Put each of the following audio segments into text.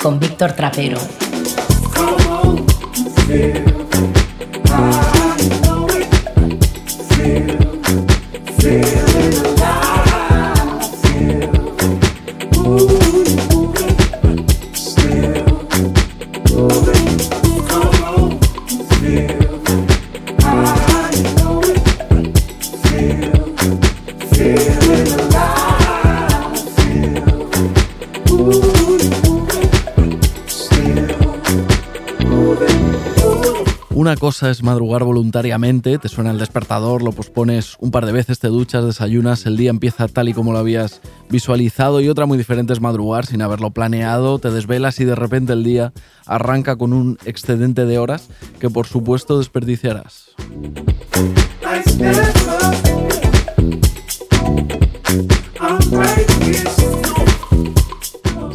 Con Víctor Trapero. Es madrugar voluntariamente, te suena el despertador, lo pospones un par de veces, te duchas, desayunas, el día empieza tal y como lo habías visualizado y otra muy diferente es madrugar sin haberlo planeado, te desvelas y de repente el día arranca con un excedente de horas que por supuesto desperdiciarás.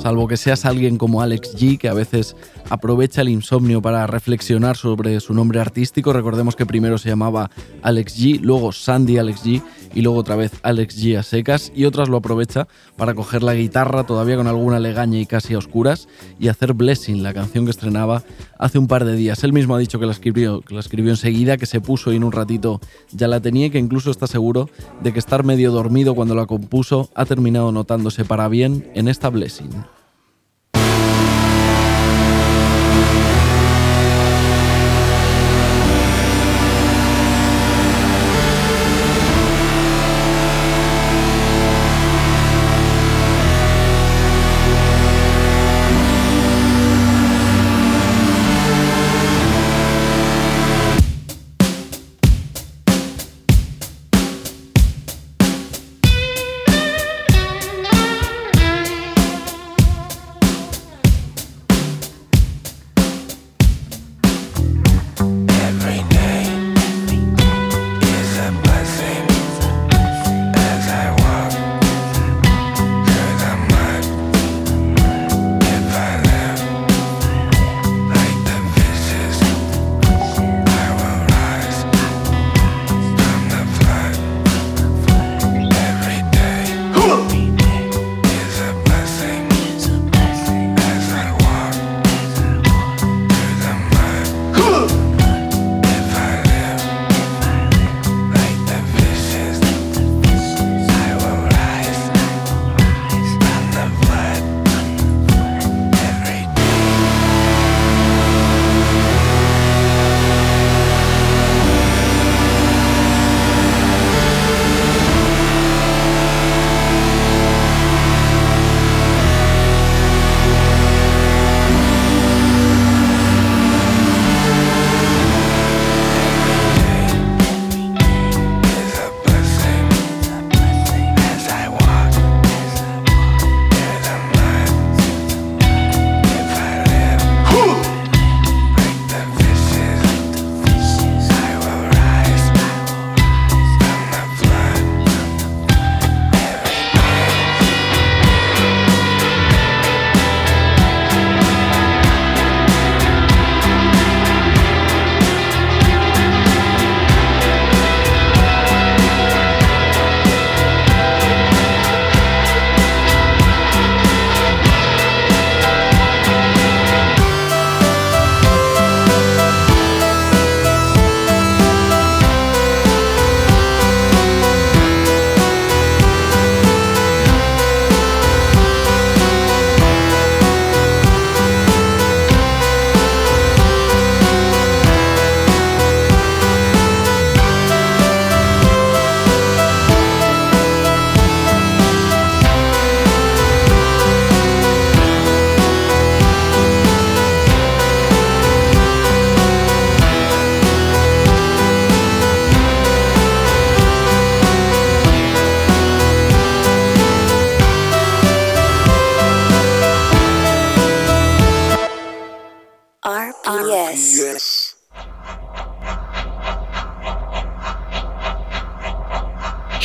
Salvo que seas alguien como Alex G, que a veces aprovecha el insomnio para reflexionar sobre su nombre artístico. Recordemos que primero se llamaba Alex G, luego Sandy Alex G y luego otra vez Alex G a secas y otras lo aprovecha para coger la guitarra todavía con alguna legaña y casi a oscuras y hacer Blessing, la canción que estrenaba hace un par de días. Él mismo ha dicho que la escribió, que la escribió enseguida, que se puso y en un ratito ya la tenía y que incluso está seguro de que estar medio dormido cuando la compuso ha terminado notándose para bien en esta Blessing.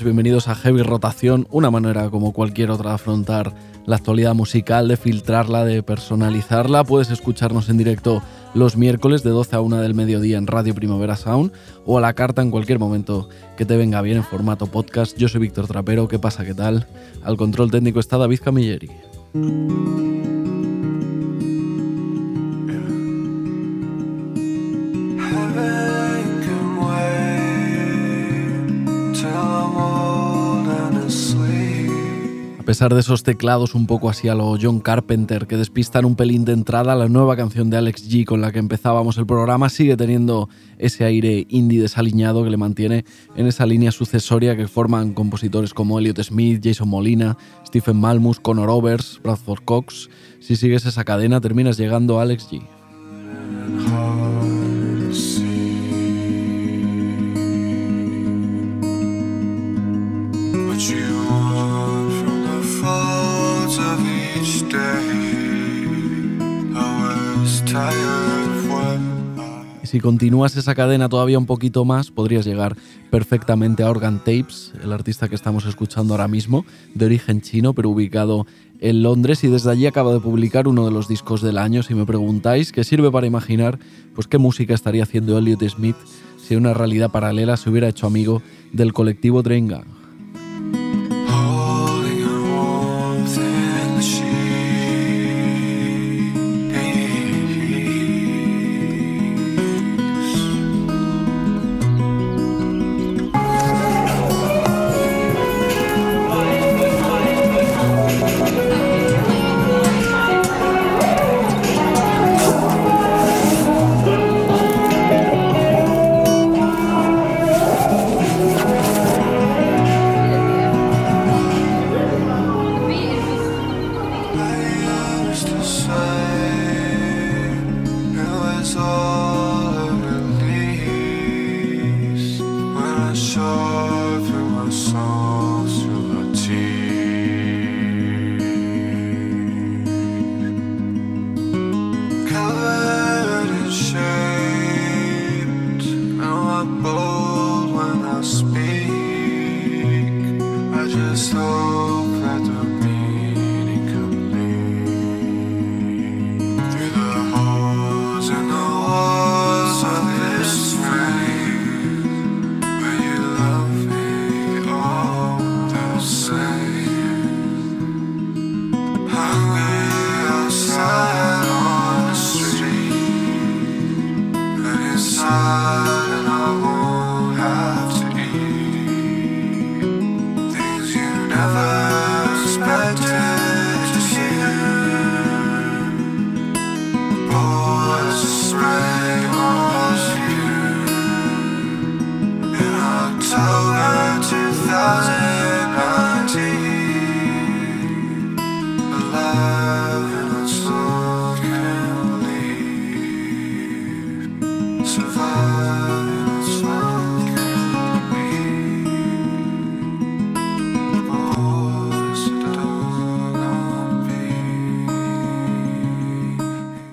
Bienvenidos a Heavy Rotación, una manera como cualquier otra de afrontar la actualidad musical, de filtrarla, de personalizarla. Puedes escucharnos en directo los miércoles de 12 a 1 del mediodía en Radio Primavera Sound o a la carta en cualquier momento que te venga bien en formato podcast. Yo soy Víctor Trapero, ¿qué pasa? ¿Qué tal? Al control técnico está David Camilleri. Pesar de esos teclados un poco así a lo John Carpenter que despistan un pelín de entrada, la nueva canción de Alex G con la que empezábamos el programa sigue teniendo ese aire indie desaliñado que le mantiene en esa línea sucesoria que forman compositores como Elliot Smith, Jason Molina, Stephen Malmus, Conor Overs, Bradford Cox. Si sigues esa cadena terminas llegando a Alex G. Y si continúas esa cadena todavía un poquito más, podrías llegar perfectamente a Organ Tapes, el artista que estamos escuchando ahora mismo, de origen chino, pero ubicado en Londres y desde allí acaba de publicar uno de los discos del año. Si me preguntáis, ¿qué sirve para imaginar pues, qué música estaría haciendo Elliot Smith si una realidad paralela se hubiera hecho amigo del colectivo Gang?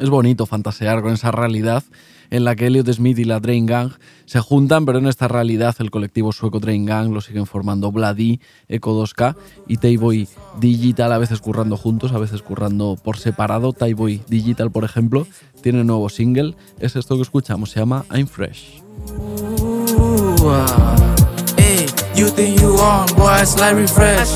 Bonito fantasear con esa realidad en la que Elliot Smith y la Drain Gang se juntan, pero en esta realidad el colectivo sueco Drain Gang lo siguen formando Bloody, Echo 2K y Tayboy Digital, a veces currando juntos, a veces currando por separado. Tayboy Digital, por ejemplo, tiene un nuevo single, es esto que escuchamos, se llama I'm Fresh. You think you on, boy, slightly fresh.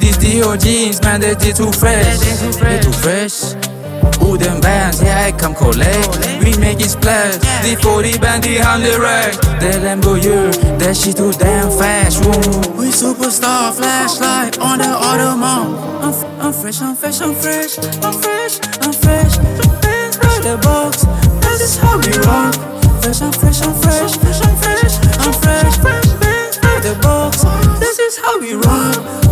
These jeans, man, too fresh. They too fresh. Who them bands, yeah, I come collect. We make it splash, the 40 band, the 100 rack. That Lambo, yeah, that shit too damn fast Woo. We superstar, flashlight on the Audemars. I'm, f- I'm fresh, I'm fresh, I'm fresh, I'm fresh, I'm fresh. The the box, this is how we rock. Fresh, I'm fresh, I'm fresh, I'm fresh, I'm fresh, I'm fresh, fresh, fresh, fresh, fresh, fresh,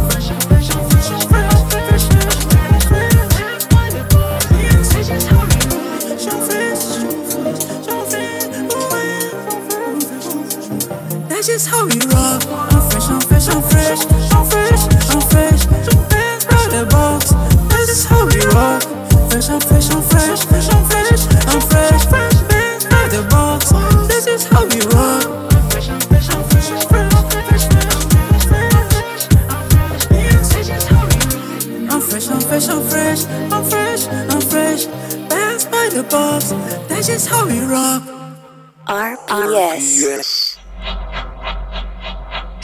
is how we rock. I'm fresh, I'm fresh, I'm fresh, I'm fresh, I'm fresh. Japan round the box. This is how we rock. Fresh, I'm fresh, I'm fresh, fresh, I'm fresh, I'm fresh. Fresh man round the box. This is how we rock. I'm fresh, I'm fresh, I'm fresh, I'm fresh. Bands by the box, that's just how we rock. RPS.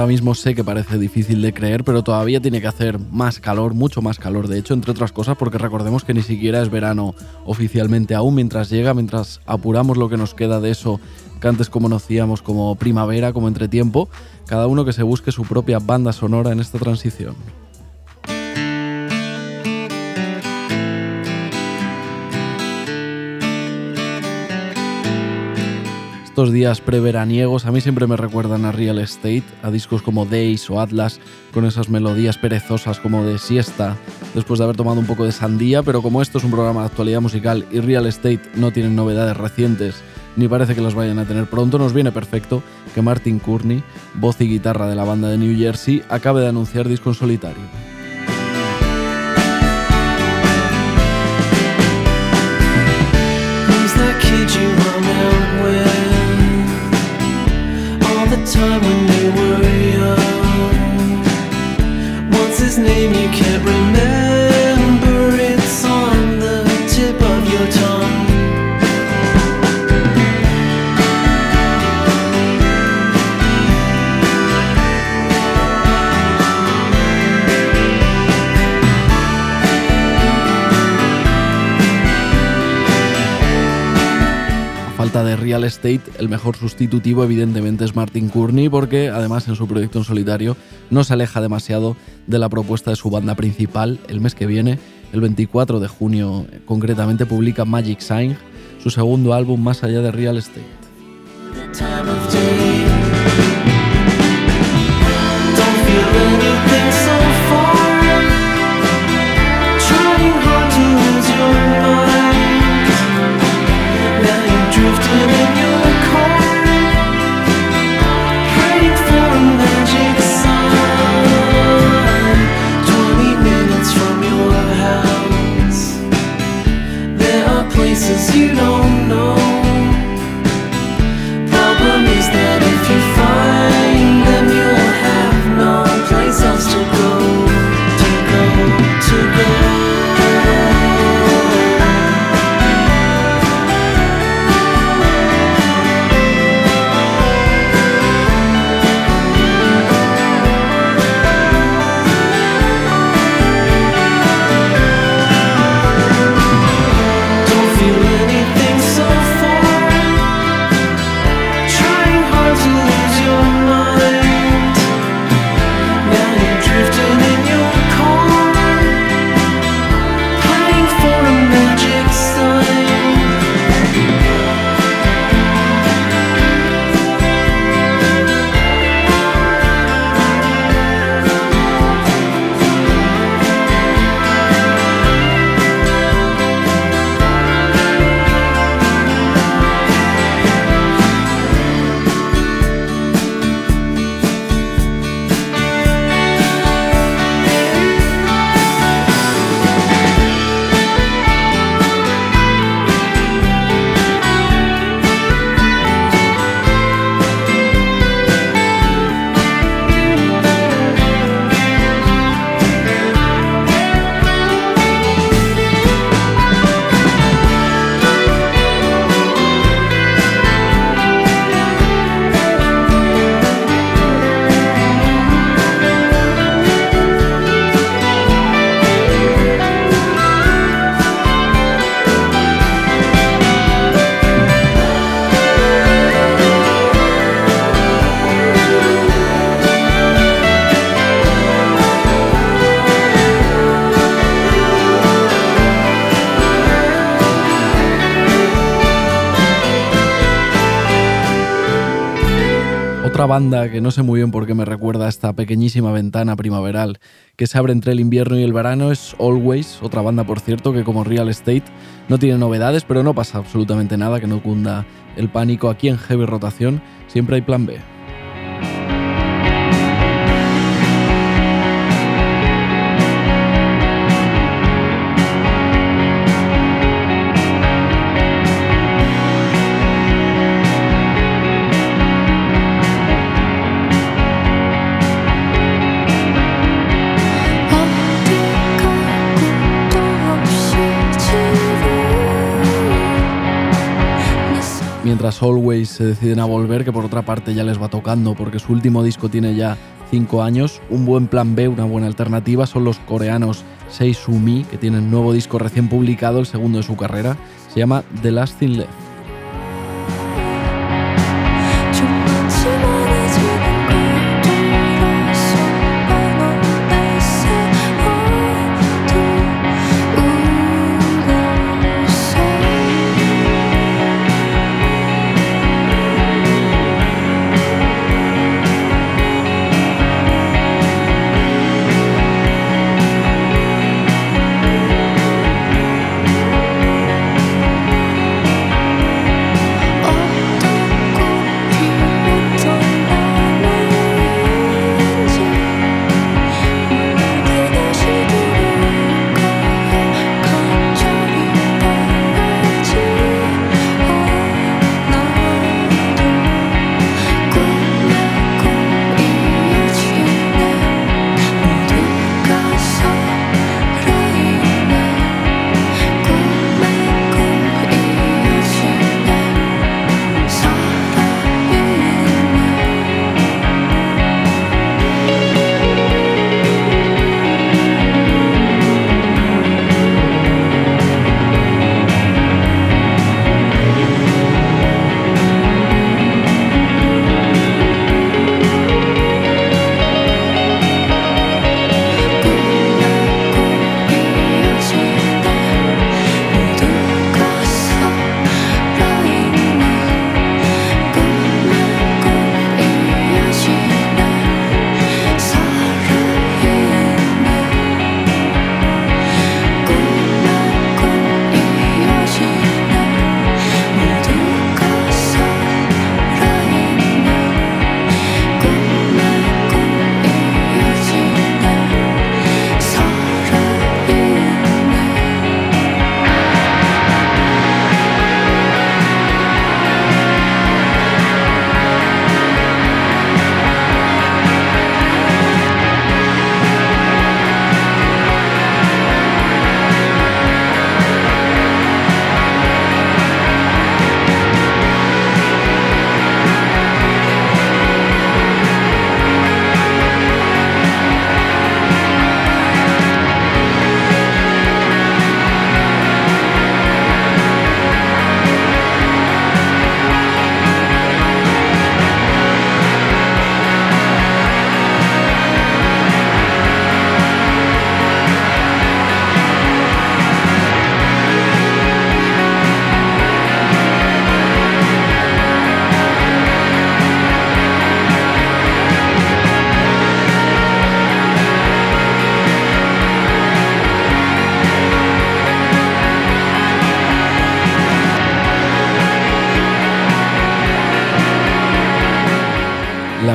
Ahora mismo sé que parece difícil de creer, pero todavía tiene que hacer más calor, mucho más calor, de hecho, entre otras cosas, porque recordemos que ni siquiera es verano oficialmente aún, mientras llega, mientras apuramos lo que nos queda de eso que antes conocíamos como primavera, como entretiempo, cada uno que se busque su propia banda sonora en esta transición. Estos días preveraniegos a mí siempre me recuerdan a Real Estate, a discos como Days o Atlas, con esas melodías perezosas como de siesta, después de haber tomado un poco de sandía, pero como esto es un programa de actualidad musical y Real Estate no tienen novedades recientes, ni parece que las vayan a tener pronto, nos viene perfecto que Martin Courtney, voz y guitarra de la banda de New Jersey, acabe de anunciar disco en solitario. Time when they were young. What's his name? You can't remember. Real estate, el mejor sustitutivo evidentemente es Martin Courtney porque además en su proyecto en solitario no se aleja demasiado de la propuesta de su banda principal. El mes que viene, el 24 de junio concretamente, publica Magic Sign, su segundo álbum más allá de real estate. You don't banda que no sé muy bien por qué me recuerda a esta pequeñísima ventana primaveral que se abre entre el invierno y el verano es Always, otra banda por cierto que como Real Estate no tiene novedades, pero no pasa absolutamente nada que no cunda el pánico aquí en Heavy Rotación, siempre hay plan B. mientras Always se deciden a volver, que por otra parte ya les va tocando porque su último disco tiene ya 5 años. Un buen plan B, una buena alternativa son los coreanos Seisumi, que tienen nuevo disco recién publicado, el segundo de su carrera. Se llama The Last Thing Left.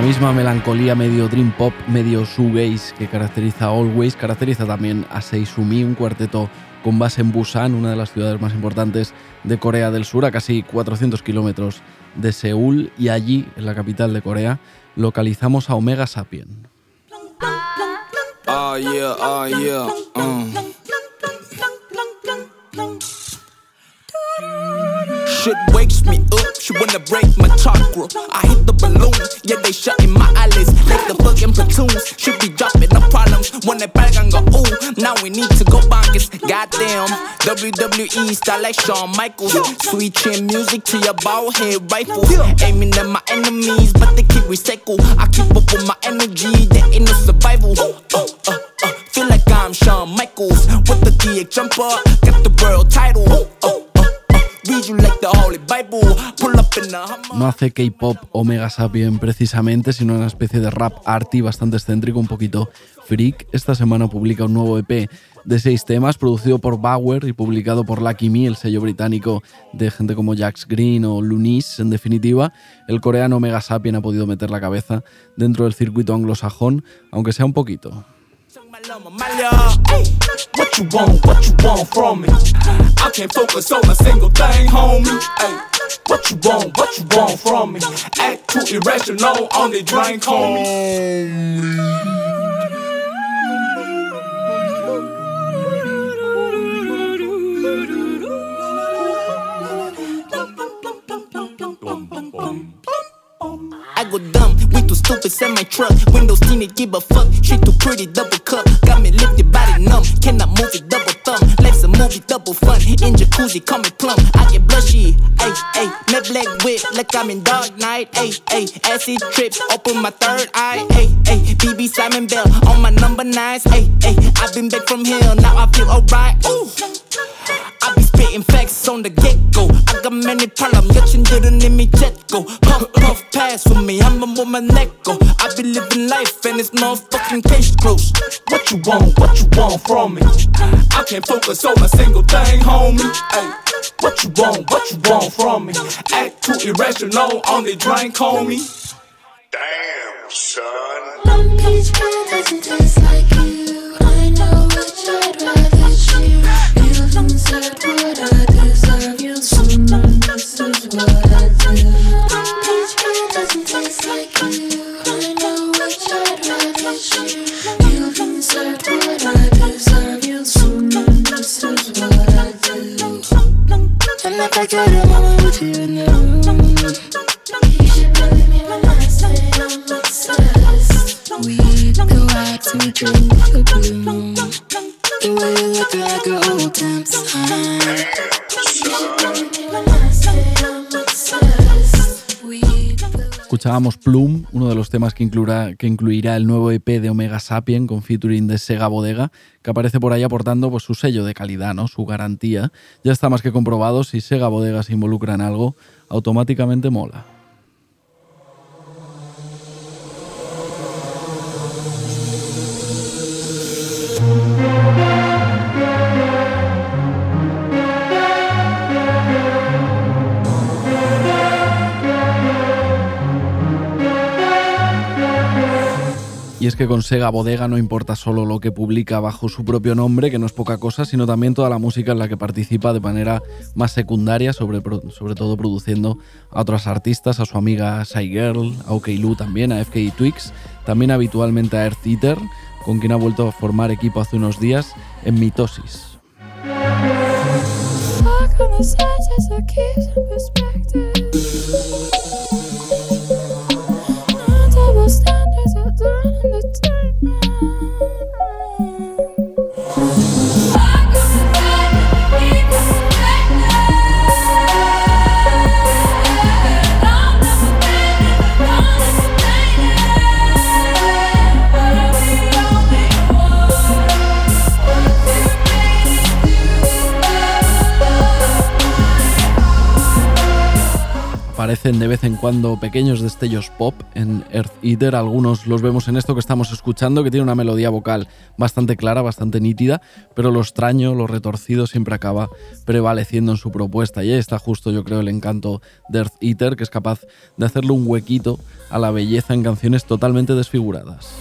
Misma melancolía medio dream pop, medio shoegaze que caracteriza a Always, caracteriza también a Seisumi, un cuarteto con base en Busan, una de las ciudades más importantes de Corea del Sur, a casi 400 kilómetros de Seúl, y allí, en la capital de Corea, localizamos a Omega Sapien. Ah, ah, uh. She wanna break my chakra. I hit the balloon, yeah, they shutting my eyelids like the fucking platoons. Should be dropping no problems when they back and go, ooh, now we need to go bonkers. Goddamn, WWE style like Shawn Michaels. Sweet chin music to your ball head rifle. Aiming at my enemies, but they keep recycle. I keep up with my energy, there ain't no survival. Uh, uh, uh, feel like I'm Shawn Michaels with the DX jumper, got the world title. Uh, uh, No hace K-pop Omega Sapien precisamente, sino una especie de rap arty bastante excéntrico, un poquito freak. Esta semana publica un nuevo EP de seis temas, producido por Bauer y publicado por Lucky Me, el sello británico de gente como Jax Green o Lunis, en definitiva. El coreano Omega Sapien ha podido meter la cabeza dentro del circuito anglosajón, aunque sea un poquito. What you want, what you want from me? I can't focus on a single thing, homie. Ay, what you want, what you want from me? Act too irrational on the drink, homie. I go dumb. Too stupid, send my truck. Windows tinted, give a fuck. Shit too pretty, double cup. Got me lifted, body numb. Cannot move it, double thumb. Life's a movie, double fun. In jacuzzi, call me. I get blushy, ayy, ayy. Net black whip, like I'm in dark night, ayy, ayy. Acid trips, open my third eye, ayy, ayy. BB Simon Bell on my number nines, ayy, ayy. I've been back from hell, now I feel alright, ooh. I be spitting facts on the get go. I got many problems, 여친 들은 이미 jet go. Puff, puff, pass for me, I'm a woman neck go. I be living life and it's motherfucking case closed. What you want, what you want from me? I can't focus on a single thing, homie. Ay, what you want, what you want from me? Act too irrational on the drink, homie. Damn, son. Do. And like I told your mama, with you in the room. You should believe me when I say I'm obsessed. We go out to drink the blue Escuchábamos Plum, uno de los temas que incluirá, que incluirá el nuevo EP de Omega Sapien con featuring de Sega Bodega, que aparece por ahí aportando pues, su sello de calidad, ¿no? su garantía. Ya está más que comprobado, si Sega Bodega se involucra en algo, automáticamente mola. Y es que con Sega Bodega no importa solo lo que publica bajo su propio nombre, que no es poca cosa, sino también toda la música en la que participa de manera más secundaria, sobre, todo produciendo a otras artistas, a su amiga Shy Girl, a OK Lu también, a FK Twix, también habitualmente a Earth Eater, con quien ha vuelto a formar equipo hace unos días en Mitosis. Aparecen de vez en cuando pequeños destellos pop en Earth Eater. Algunos los vemos en esto que estamos escuchando, que tiene una melodía vocal bastante clara, bastante nítida, pero lo extraño, lo retorcido siempre acaba prevaleciendo en su propuesta. Y ahí está justo, yo creo, el encanto de Earth Eater, que es capaz de hacerle un huequito a la belleza en canciones totalmente desfiguradas.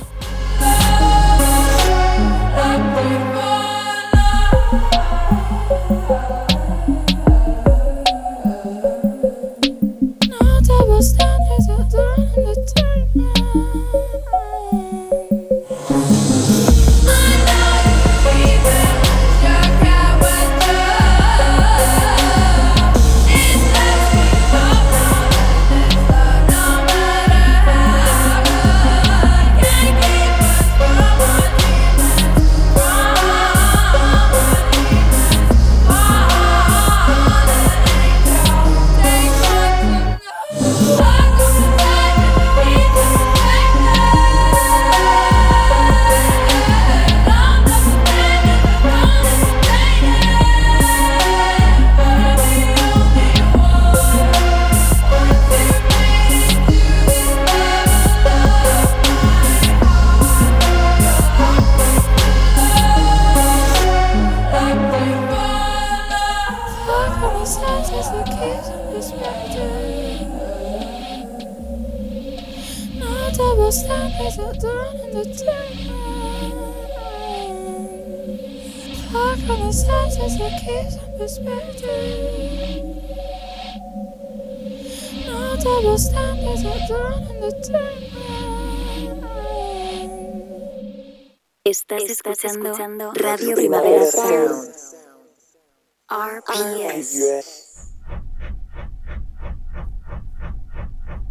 Estás, escuchando Radio Primavera Sound. RPS.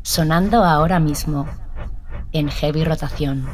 Sonando ahora mismo en heavy rotación.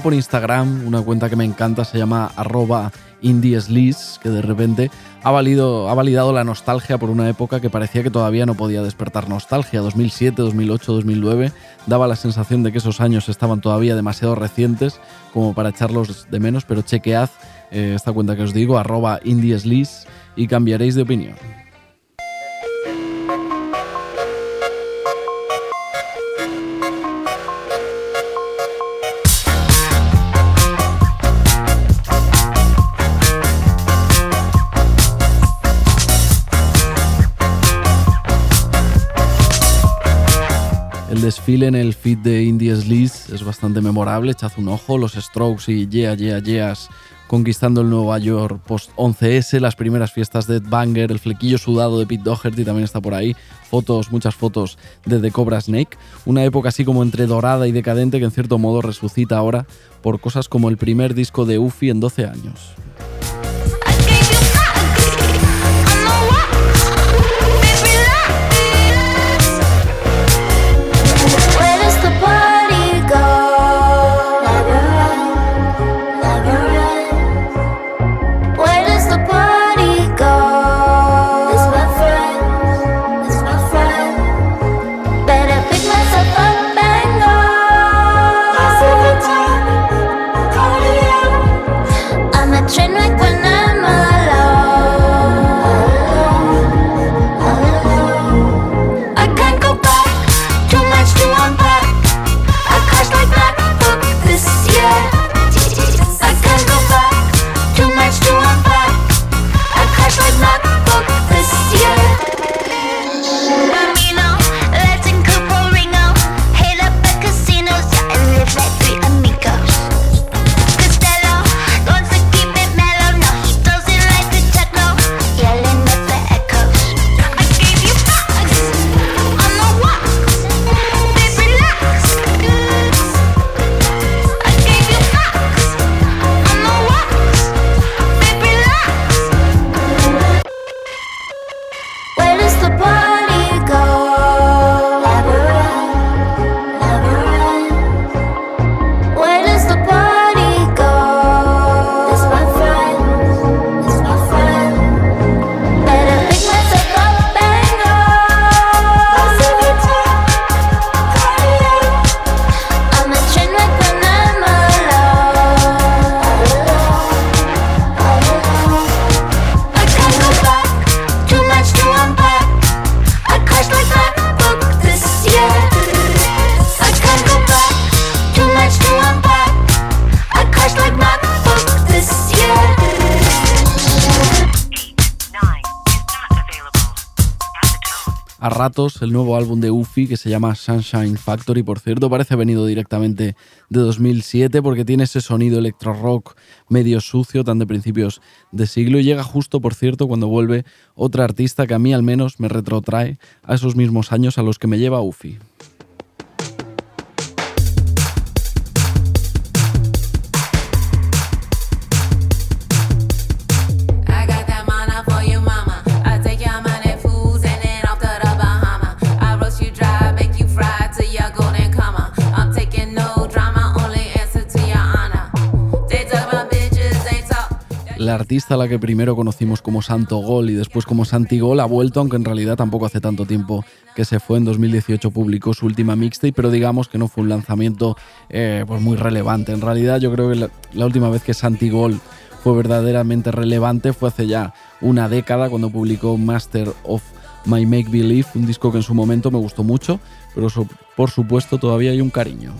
Por Instagram una cuenta que me encanta, se llama arroba indieslis, que de repente ha, valido, ha validado la nostalgia por una época que parecía que todavía no podía despertar nostalgia. 2007, 2008, 2009 daba la sensación de que esos años estaban todavía demasiado recientes como para echarlos de menos, pero chequead eh, esta cuenta que os digo, arroba indieslis, y cambiaréis de opinión. Desfile en el feed de Indies Liz es bastante memorable, echad un ojo, los Strokes y Yeah, Yeah, Yeahs conquistando el Nueva York post 11S, las primeras fiestas de Banger, el flequillo sudado de Pete Doherty también está por ahí, fotos, muchas fotos de The Cobra Snake, una época así como entre dorada y decadente que en cierto modo resucita ahora por cosas como el primer disco de Uffy en 12 años. El nuevo álbum de Uffy que se llama Sunshine Factory. Por cierto, parece venido directamente de 2007 porque tiene ese sonido electro rock medio sucio, tan de principios de siglo. Y llega justo, por cierto, cuando vuelve otra artista que a mí al menos me retrotrae a esos mismos años a los que me lleva Uffy. Artista a la que primero conocimos como Santo Gol y después como Santigol ha vuelto, aunque en realidad tampoco hace tanto tiempo que se fue. En 2018 publicó su última mixtape, pero digamos que no fue un lanzamiento eh, pues muy relevante. En realidad yo creo que la, la última vez que Santigol fue verdaderamente relevante fue hace ya una década cuando publicó Master of My Make Believe, un disco que en su momento me gustó mucho, pero por supuesto todavía hay un cariño.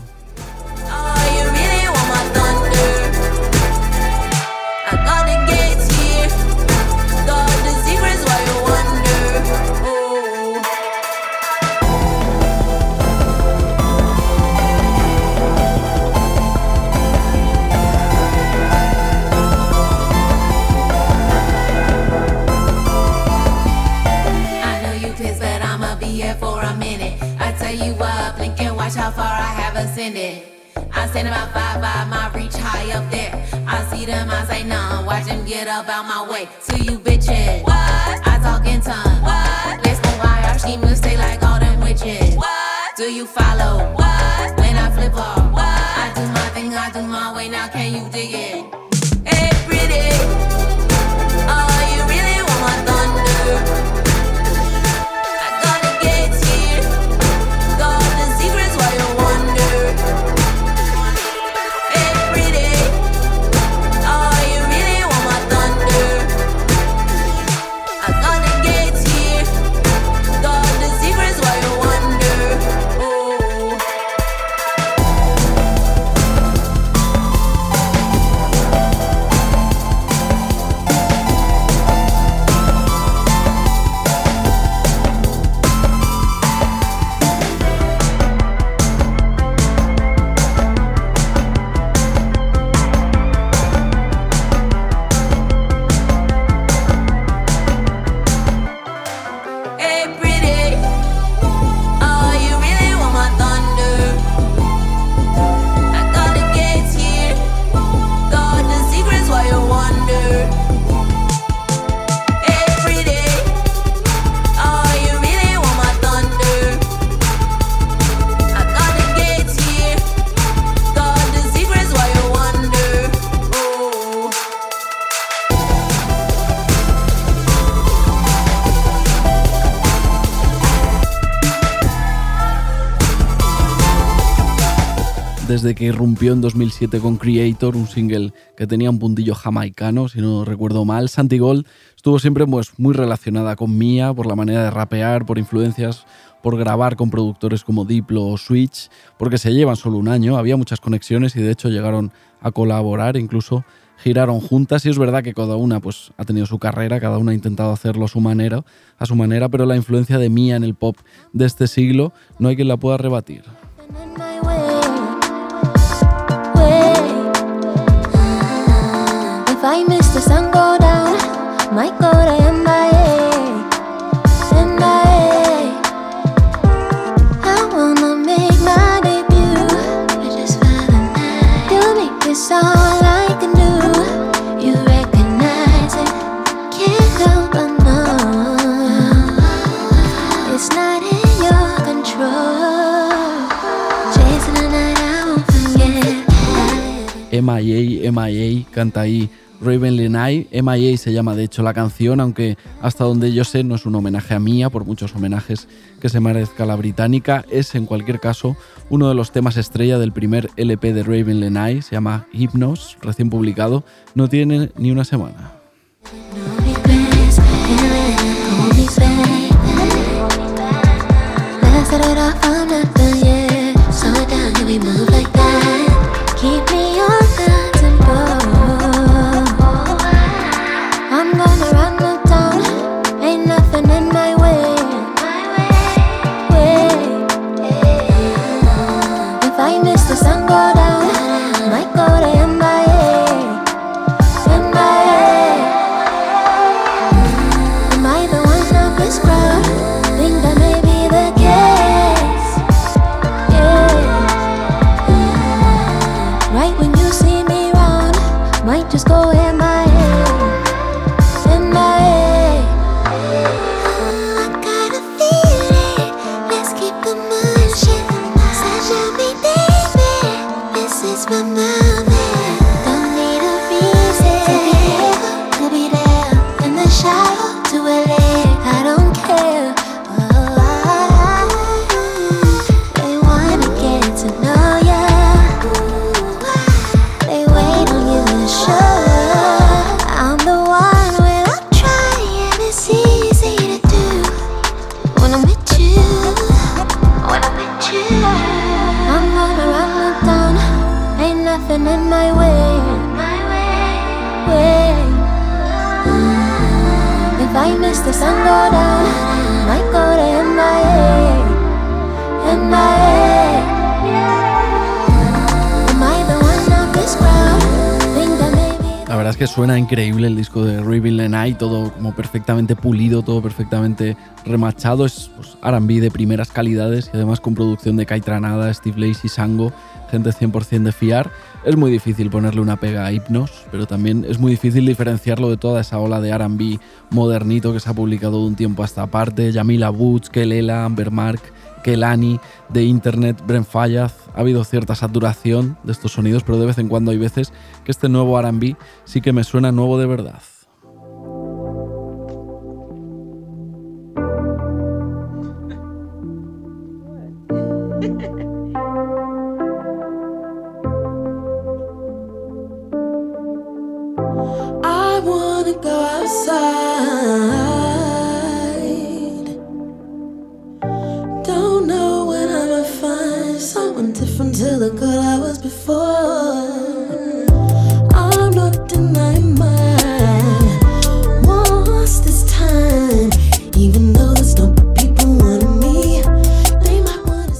Ascended. I stand about five five, my reach high up there. I see them, I say none. Watch them get up out my way. To you bitches, what? I talk in tongues. What? Let's go why our schemers stay like all them witches. What? Do you follow? What? When I flip off, what? I do my thing, I do my way. Now can you dig it? Que irrumpió en 2007 con Creator, un single que tenía un puntillo jamaicano, si no recuerdo mal. Santi Gold estuvo siempre pues, muy relacionada con Mia por la manera de rapear, por influencias, por grabar con productores como Diplo o Switch, porque se llevan solo un año, había muchas conexiones y de hecho llegaron a colaborar, incluso giraron juntas y es verdad que cada una pues, ha tenido su carrera, cada una ha intentado hacerlo a su manera, a su manera, pero la influencia de Mia en el pop de este siglo no hay quien la pueda rebatir. I miss the sun go down, might go I wanna make my debut. Just. You make this all I can do. You recognize it. Can't help but know. It's not in your control. Chasing the night, I won't forget. MIA, MIA, canta aí Raven Lenai. MIA se llama de hecho la canción, aunque hasta donde yo sé no es un homenaje a Mía, por muchos homenajes que se merezca la británica. Es en cualquier caso uno de los temas estrella del primer LP de Raven Lenai, se llama Hypnos, recién publicado, no tiene ni una semana. I I I. La verdad es que suena increíble el disco de Reveal the Night, todo como perfectamente pulido, todo perfectamente remachado. Es pues, RB de primeras calidades y además con producción de Kai Tranada, Steve Lacey, Sango, gente 100% de fiar. Es muy difícil ponerle una pega a Hypnos, pero también es muy difícil diferenciarlo de toda esa ola de RB modernito que se ha publicado de un tiempo hasta aparte. Yamila Woods, Kelela, Amber Mark, Kelani, de Internet, Bren Fayaz. Ha habido cierta saturación de estos sonidos, pero de vez en cuando hay veces que este nuevo RB sí que me suena nuevo de verdad. go outside. Don't know when I'ma find someone different to the girl I was before.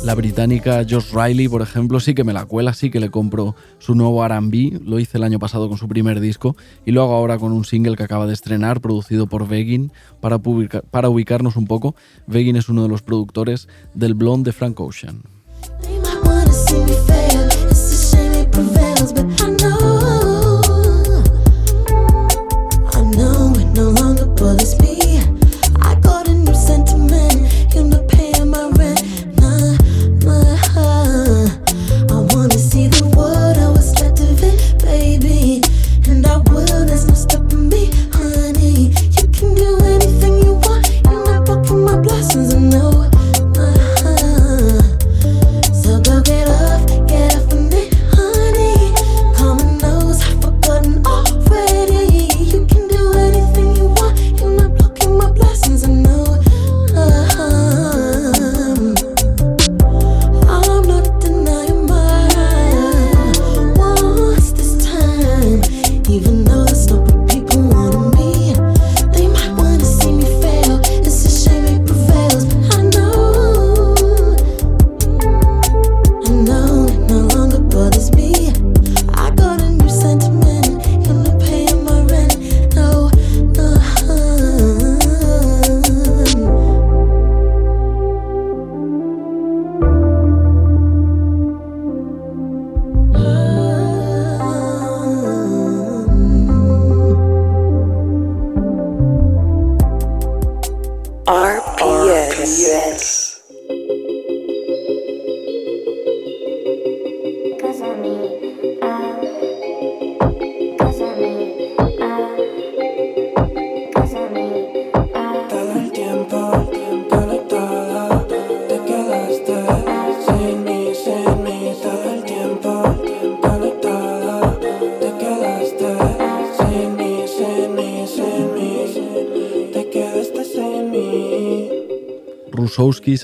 La británica Josh Riley, por ejemplo, sí que me la cuela, sí que le compro su nuevo RB. Lo hice el año pasado con su primer disco y lo hago ahora con un single que acaba de estrenar, producido por Begin. Para, ubicarnos un poco, Begin es uno de los productores del Blonde de Frank Ocean.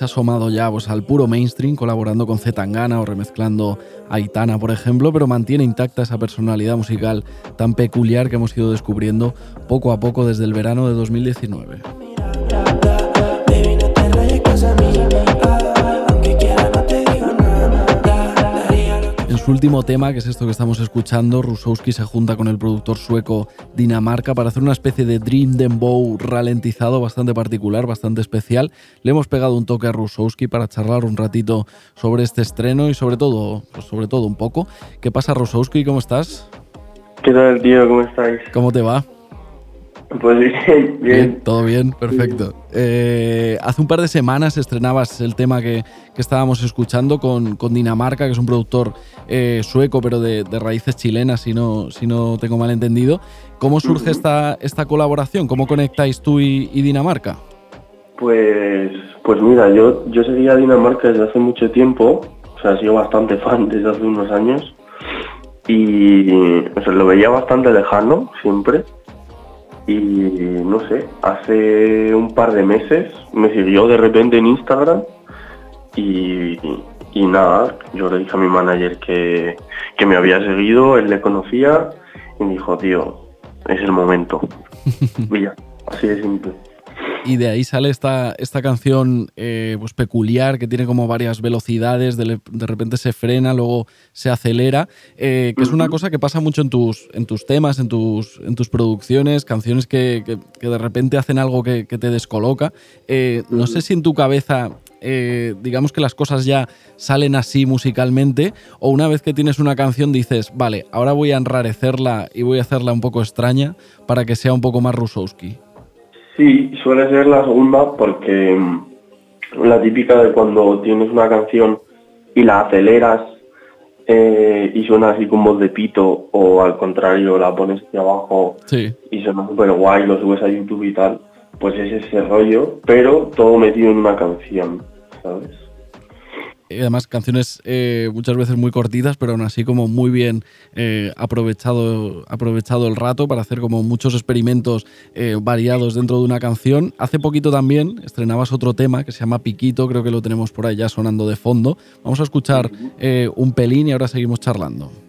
Ha asomado ya pues, al puro mainstream, colaborando con Zetangana o remezclando a Aitana, por ejemplo, pero mantiene intacta esa personalidad musical tan peculiar que hemos ido descubriendo poco a poco desde el verano de 2019. Su último tema, que es esto que estamos escuchando, Rusowski se junta con el productor sueco Dinamarca para hacer una especie de Dream Dembow ralentizado bastante particular, bastante especial. Le hemos pegado un toque a Rusowski para charlar un ratito sobre este estreno y sobre todo, pues sobre todo un poco. ¿Qué pasa, Rusowski? ¿Cómo estás? ¿Qué tal, tío? ¿Cómo estáis? ¿Cómo te va? Pues bien, bien. todo bien, perfecto. Eh, hace un par de semanas estrenabas el tema que, que estábamos escuchando con, con Dinamarca, que es un productor eh, sueco, pero de, de raíces chilenas, si no, si no tengo mal entendido. ¿Cómo surge esta, esta colaboración? ¿Cómo conectáis tú y, y Dinamarca? Pues, pues mira, yo, yo seguía a Dinamarca desde hace mucho tiempo, o sea, he sido bastante fan desde hace unos años y o sea, lo veía bastante lejano siempre y no sé, hace un par de meses me siguió de repente en Instagram y, y nada, yo le dije a mi manager que, que me había seguido, él le conocía y me dijo, tío, es el momento. ya, así de simple. Y de ahí sale esta, esta canción eh, pues peculiar que tiene como varias velocidades, de, de repente se frena, luego se acelera, eh, que es una cosa que pasa mucho en tus, en tus temas, en tus, en tus producciones, canciones que, que- que de repente hacen algo que, que te descoloca. Eh, no sé si en tu cabeza, eh, digamos que las cosas ya salen así musicalmente, o una vez que tienes una canción dices, vale, ahora voy a enrarecerla y voy a hacerla un poco extraña para que sea un poco más Rusowski. Sí, suele ser la segunda porque mm, la típica de cuando tienes una canción y la aceleras eh, y suena así con voz de pito o al contrario la pones hacia abajo Sí. y suena súper guay, lo subes a YouTube y tal, pues es ese rollo, pero todo metido en una canción, ¿sabes? Y además canciones eh, muchas veces muy cortitas, pero aún así como muy bien eh, aprovechado, aprovechado el rato para hacer como muchos experimentos eh, variados dentro de una canción. Hace poquito también estrenabas otro tema que se llama Piquito, creo que lo tenemos por ahí ya sonando de fondo. Vamos a escuchar eh, un pelín y ahora seguimos charlando.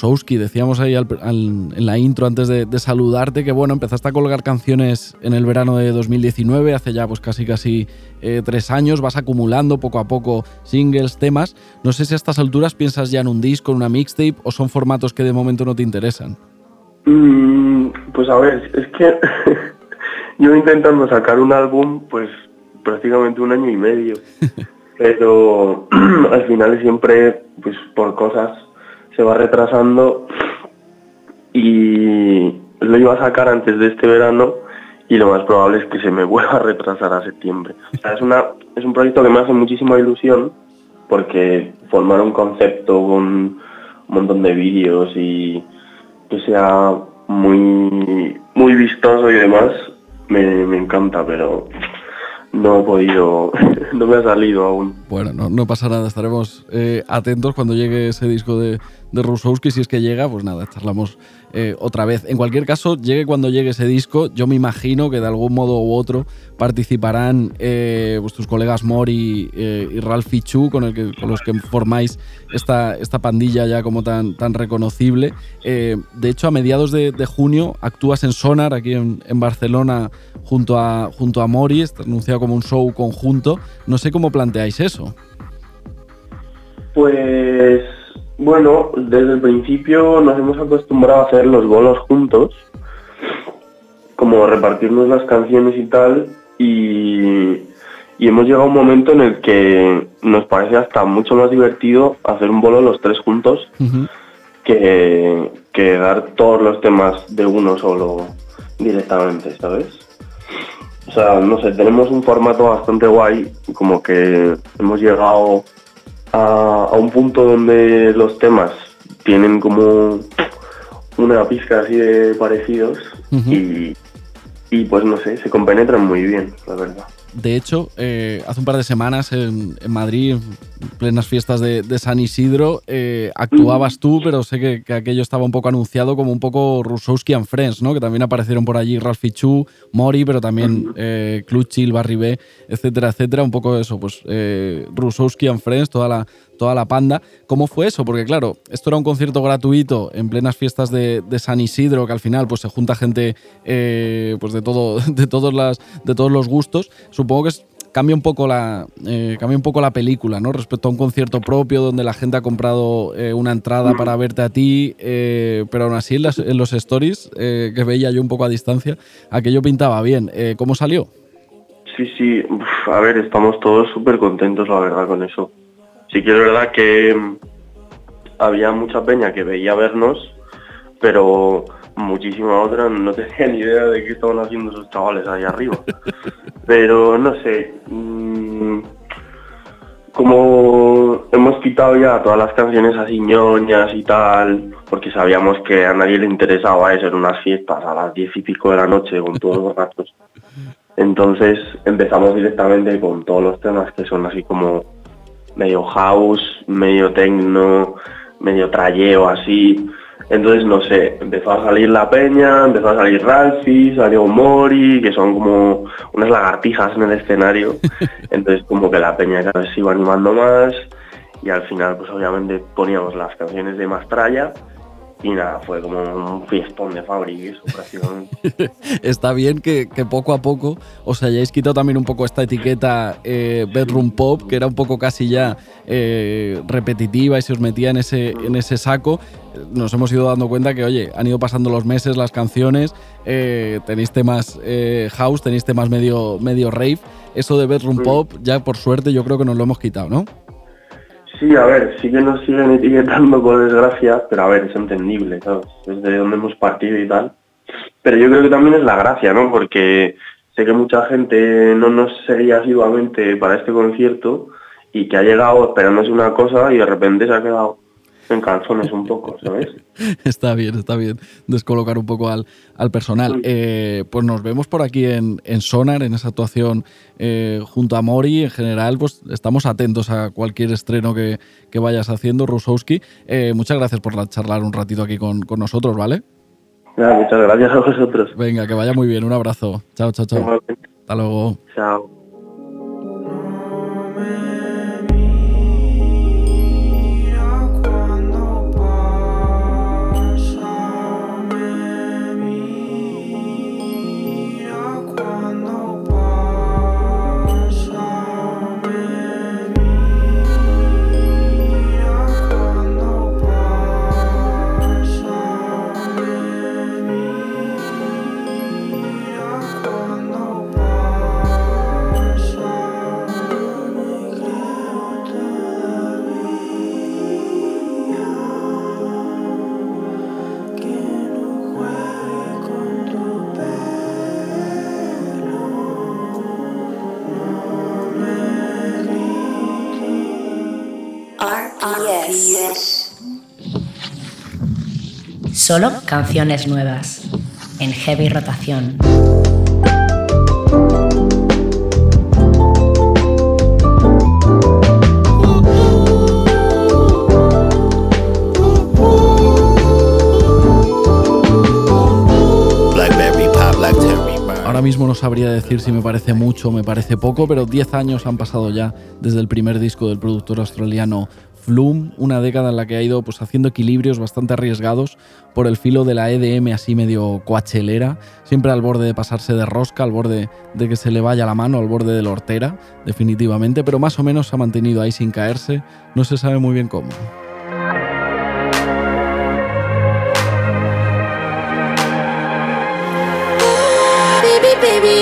Rusowski, decíamos ahí al- al- en la intro antes de, de saludarte que bueno, empezaste a colgar canciones en el verano de 2019, hace ya pues casi casi eh, tres años, vas acumulando poco a poco singles, temas. No sé si a estas alturas piensas ya en un disco, en una mixtape o son formatos que de momento no te interesan. Mm, pues a ver, es que yo intentando sacar un álbum, pues prácticamente un año y medio. Pero al final siempre, pues por cosas, se va retrasando y lo iba a sacar antes de este verano y lo más probable es que se me vuelva a retrasar a septiembre. O sea, es, una, es un proyecto que me hace muchísima ilusión porque formar un concepto con un montón de vídeos y que sea muy muy vistoso y demás me, me encanta pero no he podido no me ha salido aún Bueno, no, no pasa nada, estaremos eh, atentos cuando llegue ese disco de, de Rusowski. Si es que llega, pues nada, charlamos eh, otra vez. En cualquier caso, llegue cuando llegue ese disco, yo me imagino que de algún modo u otro participarán eh, tus colegas Mori eh, y Ralph Fichu, con, los que formáis esta, esta pandilla ya como tan, tan reconocible. Eh, de hecho, a mediados de, de junio actúas en Sonar, aquí en, en Barcelona, junto a, junto a Mori, está anunciado como un show conjunto. No sé cómo planteáis eso. pues bueno desde el principio nos hemos acostumbrado a hacer los bolos juntos como repartirnos las canciones y tal y y hemos llegado a un momento en el que nos parece hasta mucho más divertido hacer un bolo los tres juntos que, que dar todos los temas de uno solo directamente, ¿sabes? O sea, no sé, tenemos un formato bastante guay, como que hemos llegado a, a un punto donde los temas tienen como una pizca así de parecidos y, y pues no sé, se compenetran muy bien, la verdad. De hecho, eh, hace un par de semanas en, Madrid, en plenas fiestas de, San Isidro, eh, actuabas tú, pero sé que, que aquello estaba un poco anunciado como un poco Rusowski and Friends, ¿no? Que también aparecieron por allí Ralph Fichu, Mori, pero también eh, Cluchil, Barry B, etcétera, etcétera. Un poco eso, pues eh, Rusowski and Friends, toda la, toda la panda. ¿Cómo fue eso? Porque claro, esto era un concierto gratuito en plenas fiestas de, San Isidro, que al final pues se junta gente pues de, todo, de, todos las, de todos los gustos. Supongo que es- cambia un poco la eh, cambia un poco la película, ¿no? Respecto a un concierto propio donde la gente ha comprado eh, una entrada para verte a ti, eh, pero aún así en, las- en los stories que veía yo un poco a distancia, aquello pintaba bien. ¿Cómo salió? Sí, sí, uf, a ver, estamos todos súper contentos, la verdad, con eso. Sí que es verdad que mm, había mucha peña que veía vernos, pero muchísima otra no tenía ni idea de qué estaban haciendo esos chavales ahí arriba. pero no sé, mm, como hemos quitado ya todas las canciones así ñoñas y tal, porque sabíamos que a nadie le interesaba eso en unas fiestas a las diez y pico de la noche con todos los ratos. Entonces empezamos directamente con todos los temas que son así como medio house, medio techno, medio trayeo así. Entonces, no sé, empezó a salir La Peña, empezó a salir Ralphie, salió Mori, que son como unas lagartijas en el escenario. Entonces, como que La Peña cada vez se iba animando más y al final, pues obviamente poníamos las canciones de Mastraya y nada, fue como un fiestón de fábrica, eso prácticamente. Está bien que, que poco a poco os hayáis quitado también un poco esta etiqueta eh, bedroom pop, que era un poco casi ya eh, repetitiva y se os metía en ese, en ese saco. Nos hemos ido dando cuenta que, oye, han ido pasando los meses, las canciones, eh, tenéis temas eh, house, tenéis temas medio, medio rave. Eso de bedroom pop, ya por suerte yo creo que nos lo hemos quitado, ¿no? Sí, a ver, sí que nos siguen etiquetando por desgracia, pero a ver, es entendible, ¿sabes? Es de donde hemos partido y tal. Pero yo creo que también es la gracia, ¿no? Porque sé que mucha gente no nos seguía asiduamente para este concierto y que ha llegado esperándose una cosa y de repente se ha quedado en calzones un poco, ¿sabes? está bien, está bien descolocar un poco al, al personal. Eh, pues nos vemos por aquí en, en Sonar, en esa actuación eh, junto a Mori. En general, pues estamos atentos a cualquier estreno que, que vayas haciendo, Rusowski. Eh, muchas gracias por la- charlar un ratito aquí con, con nosotros, ¿vale? Nada, muchas gracias a vosotros. Venga, que vaya muy bien. Un abrazo. Chao, chao, chao. Hasta luego. Chao. Solo canciones nuevas. En heavy rotación. Ahora mismo no sabría decir si me parece mucho o me parece poco, pero 10 años han pasado ya desde el primer disco del productor australiano Flume, una década en la que ha ido pues, haciendo equilibrios bastante arriesgados por el filo de la EDM así medio coachelera, siempre al borde de pasarse de rosca, al borde de que se le vaya la mano, al borde de la hortera, definitivamente, pero más o menos se ha mantenido ahí sin caerse, no se sabe muy bien cómo. Baby, baby,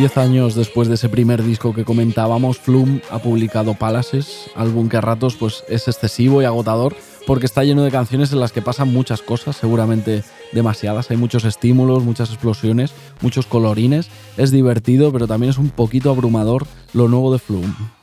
Diez años después de ese primer disco que comentábamos, Flume ha publicado Palaces, álbum que a ratos pues, es excesivo y agotador porque está lleno de canciones en las que pasan muchas cosas, seguramente demasiadas. Hay muchos estímulos, muchas explosiones, muchos colorines. Es divertido, pero también es un poquito abrumador lo nuevo de Flume.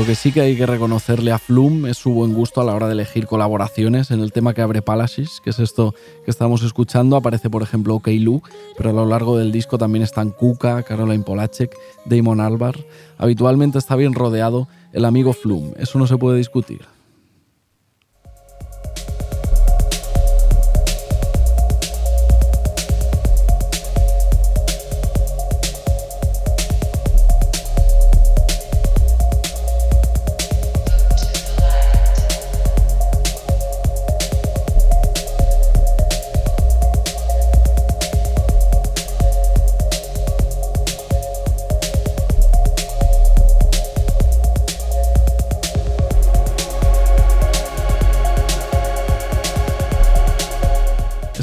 Lo que sí que hay que reconocerle a Flume es su buen gusto a la hora de elegir colaboraciones. En el tema que abre Palaces, que es esto que estamos escuchando, aparece por ejemplo OK Lu, pero a lo largo del disco también están Kuka, Caroline Polacek, Damon Albar. Habitualmente está bien rodeado el amigo Flume, eso no se puede discutir.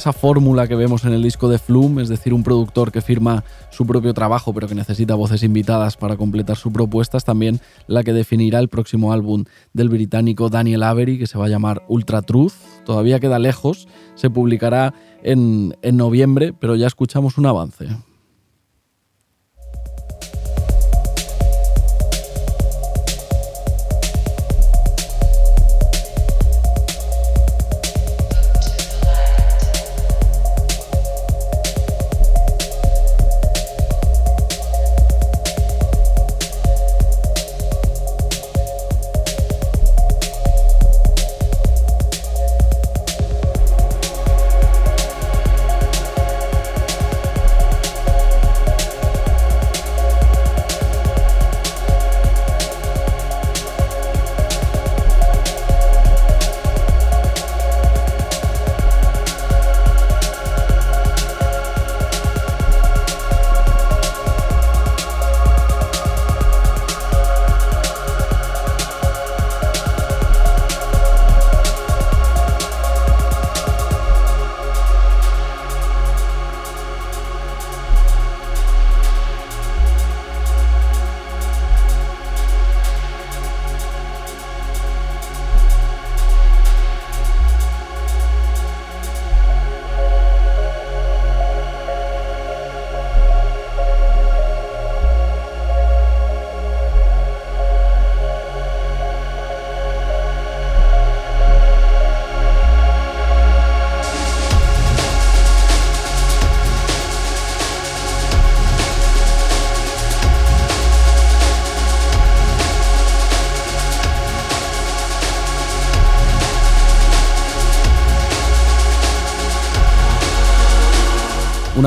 Esa fórmula que vemos en el disco de Flume, es decir, un productor que firma su propio trabajo pero que necesita voces invitadas para completar su propuesta, es también la que definirá el próximo álbum del británico Daniel Avery, que se va a llamar Ultra Truth. Todavía queda lejos, se publicará en, en noviembre, pero ya escuchamos un avance.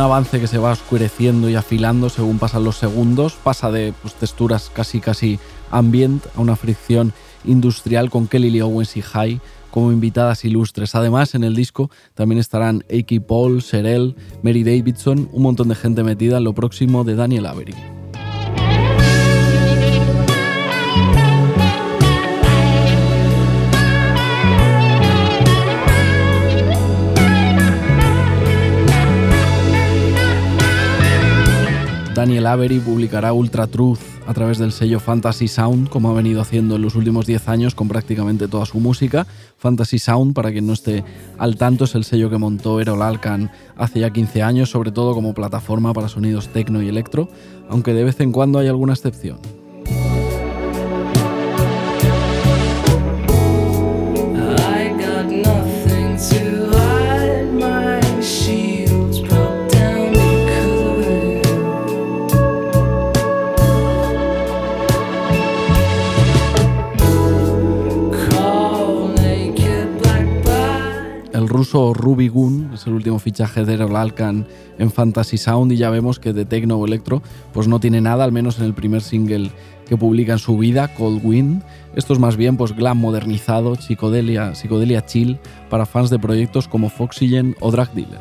Avance que se va oscureciendo y afilando según pasan los segundos, pasa de pues, texturas casi casi ambient a una fricción industrial con Kelly Lee Owens y High como invitadas ilustres. Además, en el disco también estarán Aki Paul, Serel, Mary Davidson, un montón de gente metida en lo próximo de Daniel Avery. Daniel Avery publicará Ultra Truth a través del sello Fantasy Sound, como ha venido haciendo en los últimos 10 años con prácticamente toda su música. Fantasy Sound, para quien no esté al tanto, es el sello que montó Erol Alkan hace ya 15 años, sobre todo como plataforma para sonidos techno y electro, aunque de vez en cuando hay alguna excepción. Ruso Ruby Goon, es el último fichaje de Errol en Fantasy Sound y ya vemos que de Techno o Electro pues no tiene nada, al menos en el primer single que publica en su vida, Cold Wind. Esto es más bien pues glam modernizado, psicodelia, psicodelia chill para fans de proyectos como Foxygen o Drag Dealer.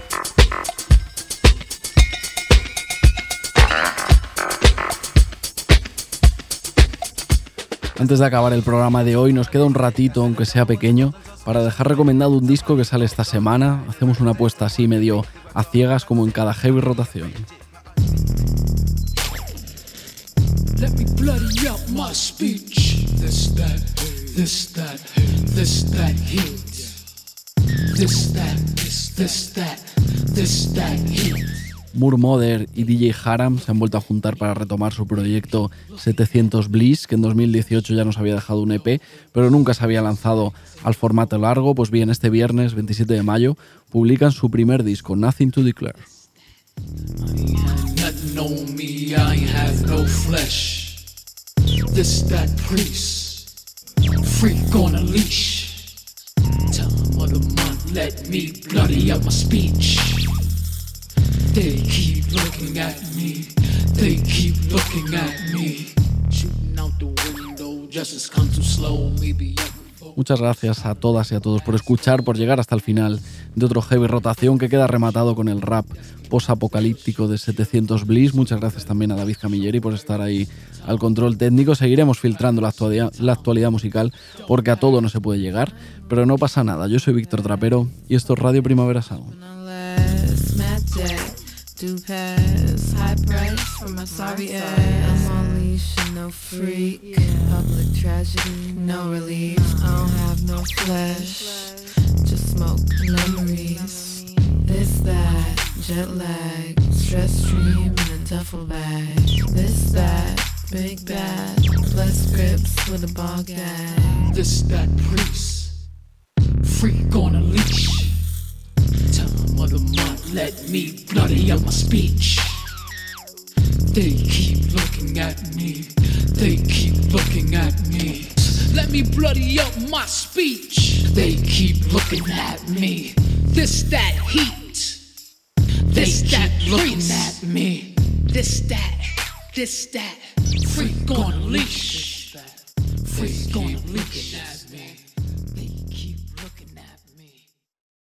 Antes de acabar el programa de hoy, nos queda un ratito, aunque sea pequeño, para dejar recomendado un disco que sale esta semana. Hacemos una apuesta así medio a ciegas como en cada heavy rotación. Let me bloody up my speech. This, that, this, that, this, that heat. This, that, this, that, this, that heat. Murmoder y DJ Haram se han vuelto a juntar para retomar su proyecto 700 Bliss, que en 2018 ya nos había dejado un EP, pero nunca se había lanzado al formato largo. Pues bien, este viernes 27 de mayo publican su primer disco, Nothing to Declare. Month, let me bloody up my speech. They keep looking at me, they keep looking at me. Shooting out the window, justice come too slow, maybe I Muchas gracias a todas y a todos por escuchar, por llegar hasta el final de otro heavy rotación que queda rematado con el rap post-apocalíptico de 700 Bliss. Muchas gracias también a David Camilleri por estar ahí al control técnico. Seguiremos filtrando la actualidad, la actualidad musical porque a todo no se puede llegar, pero no pasa nada. Yo soy Víctor Trapero y esto es Radio Primavera Sound. Do pass. High price for my sorry ass. I'm on leash and no freak. Public tragedy, no uh-huh. relief. I don't have no flesh, just smoke and memories. This, that, jet lag, stress dream in a duffel bag. This, that, big bad, plus grips with a ball gag. This, that priest, freak on a leash. Time of the month, let me bloody up my speech. They keep looking at me, they keep looking at me. Let me bloody up my speech. They keep looking at me. This, that heat. They keep looking at me. This, that, this, that. Freak on a leash. Freak on